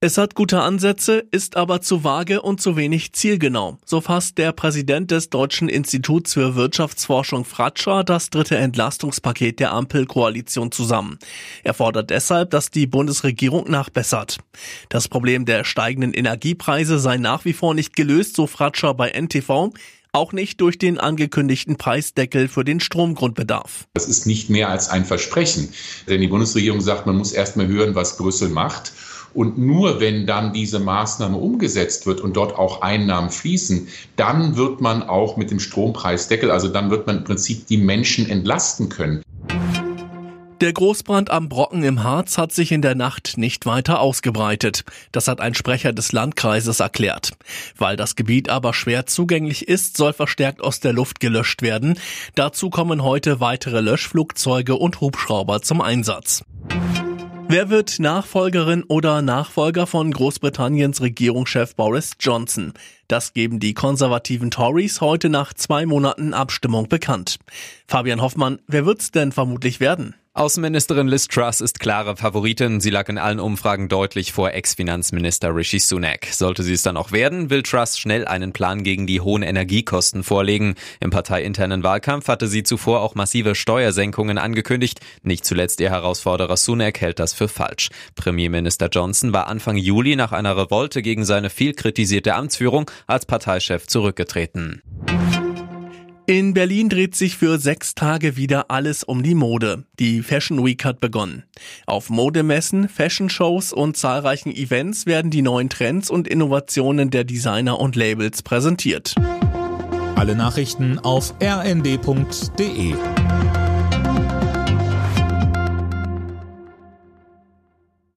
Es hat gute Ansätze, ist aber zu vage und zu wenig zielgenau. So fasst der Präsident des Deutschen Instituts für Wirtschaftsforschung Fratscher das dritte Entlastungspaket der Ampelkoalition zusammen. Er fordert deshalb, dass die Bundesregierung nachbessert. Das Problem der steigenden Energiepreise sei nach wie vor nicht gelöst, so Fratscher bei NTV auch nicht durch den angekündigten Preisdeckel für den Stromgrundbedarf. Das ist nicht mehr als ein Versprechen, denn die Bundesregierung sagt, man muss erst mal hören, was Brüssel macht. Und nur wenn dann diese Maßnahme umgesetzt wird und dort auch Einnahmen fließen, dann wird man auch mit dem Strompreisdeckel, also dann wird man im Prinzip die Menschen entlasten können. Der Großbrand am Brocken im Harz hat sich in der Nacht nicht weiter ausgebreitet. Das hat ein Sprecher des Landkreises erklärt. Weil das Gebiet aber schwer zugänglich ist, soll verstärkt aus der Luft gelöscht werden. Dazu kommen heute weitere Löschflugzeuge und Hubschrauber zum Einsatz. Wer wird Nachfolgerin oder Nachfolger von Großbritanniens Regierungschef Boris Johnson? Das geben die konservativen Tories heute nach zwei Monaten Abstimmung bekannt. Fabian Hoffmann, wer wird's denn vermutlich werden? Außenministerin Liz Truss ist klare Favoritin. Sie lag in allen Umfragen deutlich vor Ex-Finanzminister Rishi Sunak. Sollte sie es dann auch werden, will Truss schnell einen Plan gegen die hohen Energiekosten vorlegen. Im parteiinternen Wahlkampf hatte sie zuvor auch massive Steuersenkungen angekündigt. Nicht zuletzt ihr Herausforderer Sunak hält das für falsch. Premierminister Johnson war Anfang Juli nach einer Revolte gegen seine viel kritisierte Amtsführung als Parteichef zurückgetreten. In Berlin dreht sich für sechs Tage wieder alles um die Mode. Die Fashion Week hat begonnen. Auf Modemessen, Fashion-Shows und zahlreichen Events werden die neuen Trends und Innovationen der Designer und Labels präsentiert. Alle Nachrichten auf rnd.de